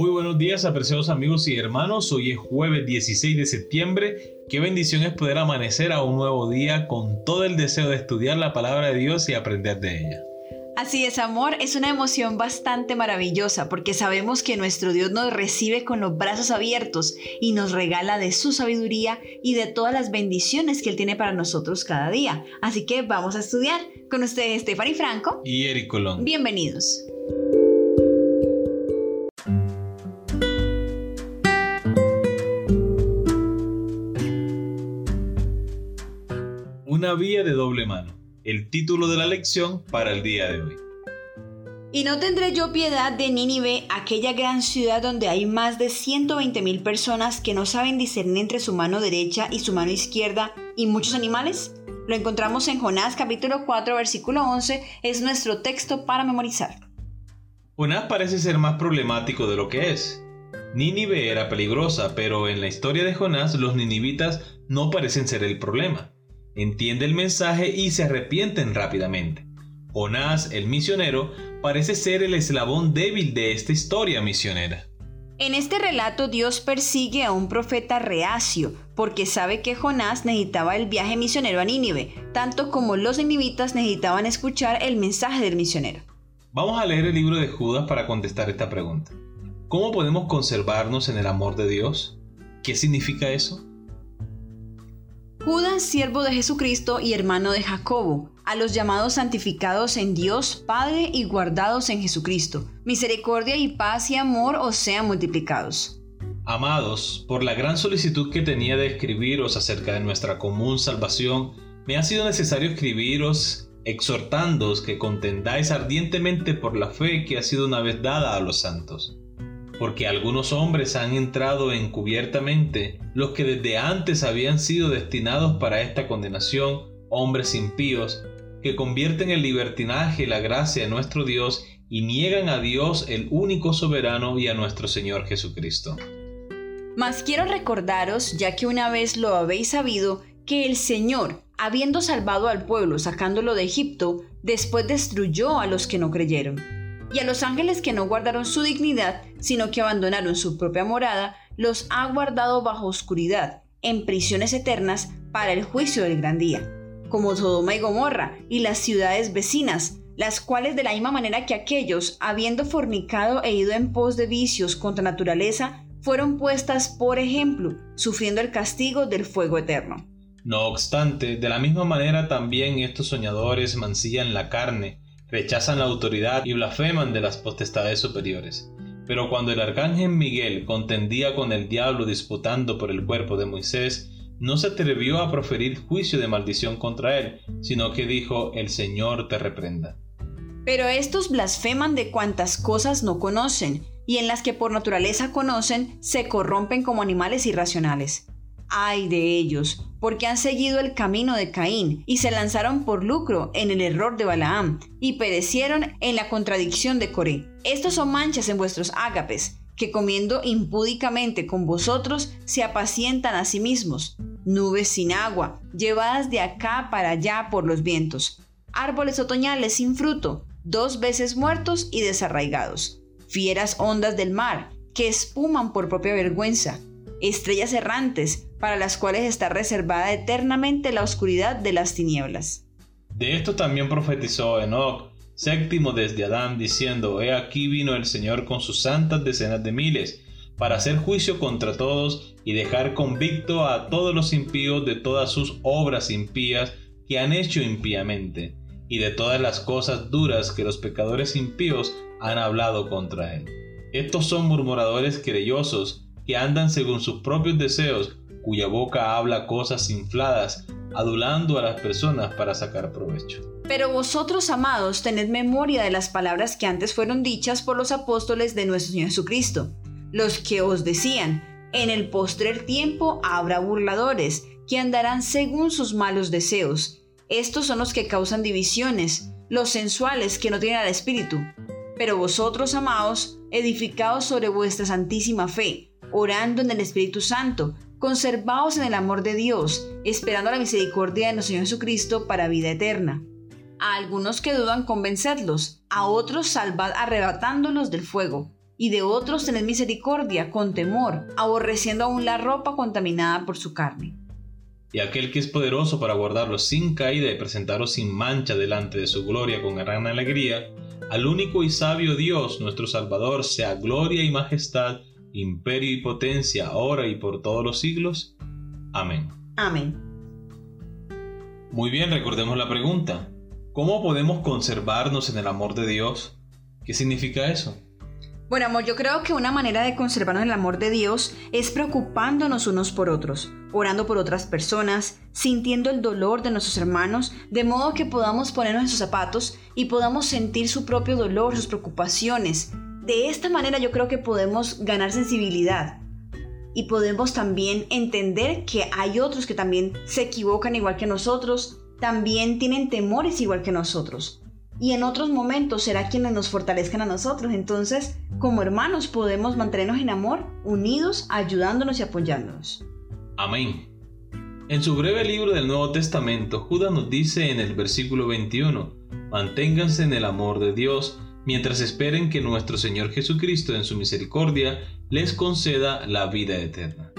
Muy buenos días, apreciados amigos y hermanos. Hoy es jueves 16 de septiembre. Qué bendición es poder amanecer a un nuevo día con todo el deseo de estudiar la palabra de Dios y aprender de ella. Así es, amor, es una emoción bastante maravillosa porque sabemos que nuestro Dios nos recibe con los brazos abiertos y nos regala de su sabiduría y de todas las bendiciones que Él tiene para nosotros cada día. Así que vamos a estudiar con ustedes, Stephanie Franco y Eric Colón. Bienvenidos. Una vía de doble mano, el título de la lección para el día de hoy. Y no tendré yo piedad de Nínive, aquella gran ciudad donde hay más de 120 mil personas que no saben discernir entre su mano derecha y su mano izquierda y muchos animales. Lo encontramos en Jonás capítulo 4 versículo 11, es nuestro texto para memorizar. Jonás parece ser más problemático de lo que es. Nínive era peligrosa, pero en la historia de Jonás los ninivitas no parecen ser el problema entiende el mensaje y se arrepienten rápidamente. Jonás, el misionero, parece ser el eslabón débil de esta historia misionera. En este relato Dios persigue a un profeta reacio porque sabe que Jonás necesitaba el viaje misionero a Nínive, tanto como los ninivitas necesitaban escuchar el mensaje del misionero. Vamos a leer el libro de Judas para contestar esta pregunta. ¿Cómo podemos conservarnos en el amor de Dios? ¿Qué significa eso? Judas, siervo de Jesucristo y hermano de Jacobo, a los llamados santificados en Dios Padre y guardados en Jesucristo. Misericordia y paz y amor os sean multiplicados. Amados, por la gran solicitud que tenía de escribiros acerca de nuestra común salvación, me ha sido necesario escribiros exhortándoos que contendáis ardientemente por la fe que ha sido una vez dada a los santos porque algunos hombres han entrado encubiertamente, los que desde antes habían sido destinados para esta condenación, hombres impíos, que convierten el libertinaje la gracia de nuestro Dios y niegan a Dios el único soberano y a nuestro Señor Jesucristo. Mas quiero recordaros, ya que una vez lo habéis sabido, que el Señor, habiendo salvado al pueblo sacándolo de Egipto, después destruyó a los que no creyeron y a los ángeles que no guardaron su dignidad, sino que abandonaron su propia morada, los ha guardado bajo oscuridad, en prisiones eternas, para el juicio del gran día, como Sodoma y Gomorra y las ciudades vecinas, las cuales de la misma manera que aquellos, habiendo fornicado e ido en pos de vicios contra naturaleza, fueron puestas por ejemplo, sufriendo el castigo del fuego eterno. No obstante, de la misma manera también estos soñadores mancillan la carne, rechazan la autoridad y blasfeman de las potestades superiores. Pero cuando el arcángel Miguel contendía con el diablo disputando por el cuerpo de Moisés, no se atrevió a proferir juicio de maldición contra él, sino que dijo, el Señor te reprenda. Pero estos blasfeman de cuantas cosas no conocen, y en las que por naturaleza conocen, se corrompen como animales irracionales. Ay de ellos, porque han seguido el camino de Caín y se lanzaron por lucro en el error de Balaam y perecieron en la contradicción de Coré. Estos son manchas en vuestros ágapes, que comiendo impúdicamente con vosotros se apacientan a sí mismos, nubes sin agua, llevadas de acá para allá por los vientos, árboles otoñales sin fruto, dos veces muertos y desarraigados, fieras ondas del mar, que espuman por propia vergüenza, estrellas errantes, para las cuales está reservada eternamente la oscuridad de las tinieblas. De esto también profetizó Enoch, séptimo desde Adán, diciendo, He aquí vino el Señor con sus santas decenas de miles, para hacer juicio contra todos y dejar convicto a todos los impíos de todas sus obras impías que han hecho impíamente, y de todas las cosas duras que los pecadores impíos han hablado contra él. Estos son murmuradores querellosos, que andan según sus propios deseos, cuya boca habla cosas infladas, adulando a las personas para sacar provecho. Pero vosotros, amados, tened memoria de las palabras que antes fueron dichas por los apóstoles de nuestro Señor Jesucristo, los que os decían, en el postrer tiempo habrá burladores, que andarán según sus malos deseos. Estos son los que causan divisiones, los sensuales que no tienen al Espíritu. Pero vosotros, amados, edificados sobre vuestra santísima fe, orando en el Espíritu Santo, conservaos en el amor de Dios, esperando la misericordia de nuestro Señor Jesucristo para vida eterna. A algunos que dudan convencedlos, a otros salvad arrebatándolos del fuego, y de otros tened misericordia con temor, aborreciendo aún la ropa contaminada por su carne. Y aquel que es poderoso para guardarlos sin caída y presentaros sin mancha delante de su gloria con gran alegría, al único y sabio Dios, nuestro Salvador, sea gloria y majestad, imperio y potencia, ahora y por todos los siglos. Amén. Amén. Muy bien, recordemos la pregunta. ¿Cómo podemos conservarnos en el amor de Dios? ¿Qué significa eso? Bueno, amor, yo creo que una manera de conservarnos el amor de Dios es preocupándonos unos por otros, orando por otras personas, sintiendo el dolor de nuestros hermanos, de modo que podamos ponernos en sus zapatos y podamos sentir su propio dolor, sus preocupaciones. De esta manera yo creo que podemos ganar sensibilidad y podemos también entender que hay otros que también se equivocan igual que nosotros, también tienen temores igual que nosotros y en otros momentos será quienes nos fortalezcan a nosotros. Entonces, como hermanos podemos mantenernos en amor, unidos, ayudándonos y apoyándonos. Amén. En su breve libro del Nuevo Testamento, Judas nos dice en el versículo 21, manténganse en el amor de Dios mientras esperen que nuestro Señor Jesucristo en su misericordia les conceda la vida eterna.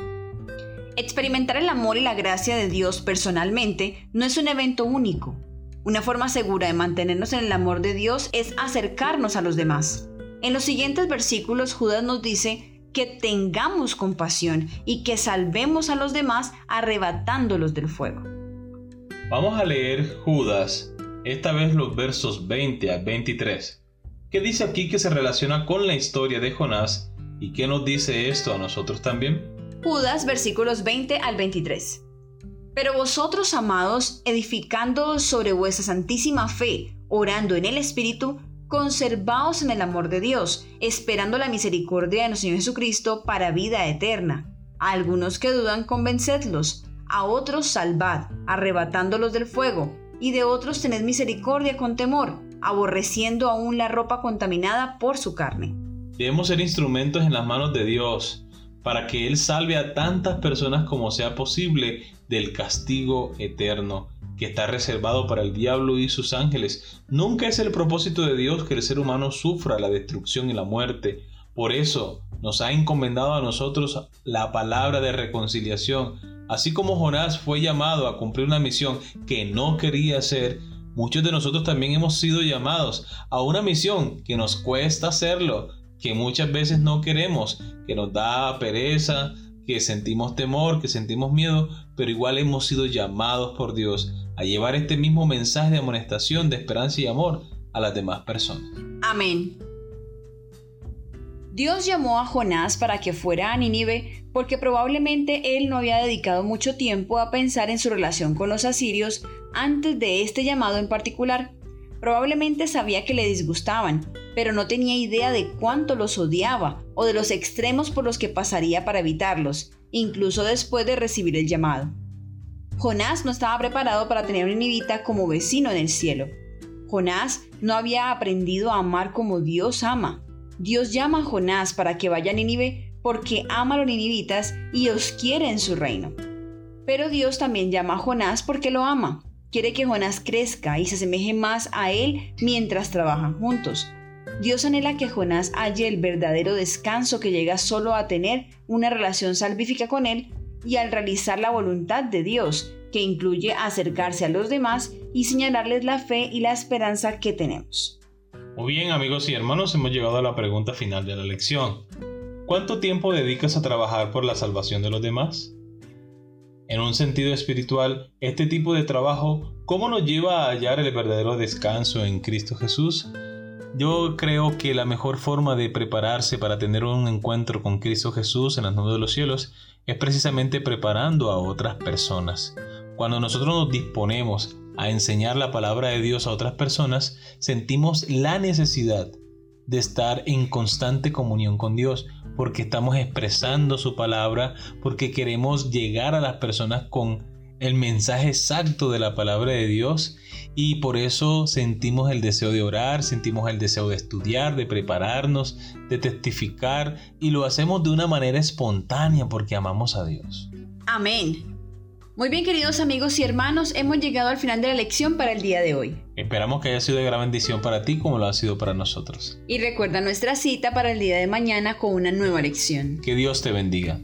Experimentar el amor y la gracia de Dios personalmente no es un evento único, una forma segura de mantenernos en el amor de Dios es acercarnos a los demás. En los siguientes versículos Judas nos dice que tengamos compasión y que salvemos a los demás arrebatándolos del fuego. Vamos a leer Judas, esta vez los versos 20 a 23, que dice aquí que se relaciona con la historia de Jonás y que nos dice esto a nosotros también. Judas versículos 20 al 23. Pero vosotros, amados, edificando sobre vuestra santísima fe, orando en el Espíritu, conservaos en el amor de Dios, esperando la misericordia de nuestro Señor Jesucristo para vida eterna. A algunos que dudan, convencedlos, a otros salvad, arrebatándolos del fuego, y de otros tened misericordia con temor, aborreciendo aún la ropa contaminada por su carne. Debemos ser instrumentos en las manos de Dios para que Él salve a tantas personas como sea posible del castigo eterno que está reservado para el diablo y sus ángeles. Nunca es el propósito de Dios que el ser humano sufra la destrucción y la muerte. Por eso nos ha encomendado a nosotros la palabra de reconciliación. Así como Jonás fue llamado a cumplir una misión que no quería hacer, muchos de nosotros también hemos sido llamados a una misión que nos cuesta hacerlo, que muchas veces no queremos, que nos da pereza, que sentimos temor, que sentimos miedo, pero igual hemos sido llamados por Dios a llevar este mismo mensaje de amonestación, de esperanza y amor a las demás personas. Amén. Dios llamó a Jonás para que fuera a Nínive porque probablemente él no había dedicado mucho tiempo a pensar en su relación con los asirios antes de este llamado en particular. Probablemente sabía que le disgustaban, pero no tenía idea de cuánto los odiaba o de los extremos por los que pasaría para evitarlos, incluso después de recibir el llamado. Jonás no estaba preparado para tener un nibita como vecino en el cielo. Jonás no había aprendido a amar como Dios ama. Dios llama a Jonás para que vaya a Nínive porque ama a los ninivitas y os quiere en su reino. Pero Dios también llama a Jonás porque lo ama quiere que Jonás crezca y se asemeje más a él mientras trabajan juntos. Dios anhela que Jonás halle el verdadero descanso que llega solo a tener una relación salvífica con él y al realizar la voluntad de Dios, que incluye acercarse a los demás y señalarles la fe y la esperanza que tenemos. Muy bien amigos y hermanos, hemos llegado a la pregunta final de la lección. ¿Cuánto tiempo dedicas a trabajar por la salvación de los demás? En un sentido espiritual, este tipo de trabajo, ¿cómo nos lleva a hallar el verdadero descanso en Cristo Jesús? Yo creo que la mejor forma de prepararse para tener un encuentro con Cristo Jesús en las nubes de los cielos es precisamente preparando a otras personas. Cuando nosotros nos disponemos a enseñar la palabra de Dios a otras personas, sentimos la necesidad de estar en constante comunión con Dios, porque estamos expresando su palabra, porque queremos llegar a las personas con el mensaje exacto de la palabra de Dios y por eso sentimos el deseo de orar, sentimos el deseo de estudiar, de prepararnos, de testificar y lo hacemos de una manera espontánea porque amamos a Dios. Amén. Muy bien, queridos amigos y hermanos, hemos llegado al final de la lección para el día de hoy. Esperamos que haya sido de gran bendición para ti como lo ha sido para nosotros. Y recuerda nuestra cita para el día de mañana con una nueva lección. Que Dios te bendiga.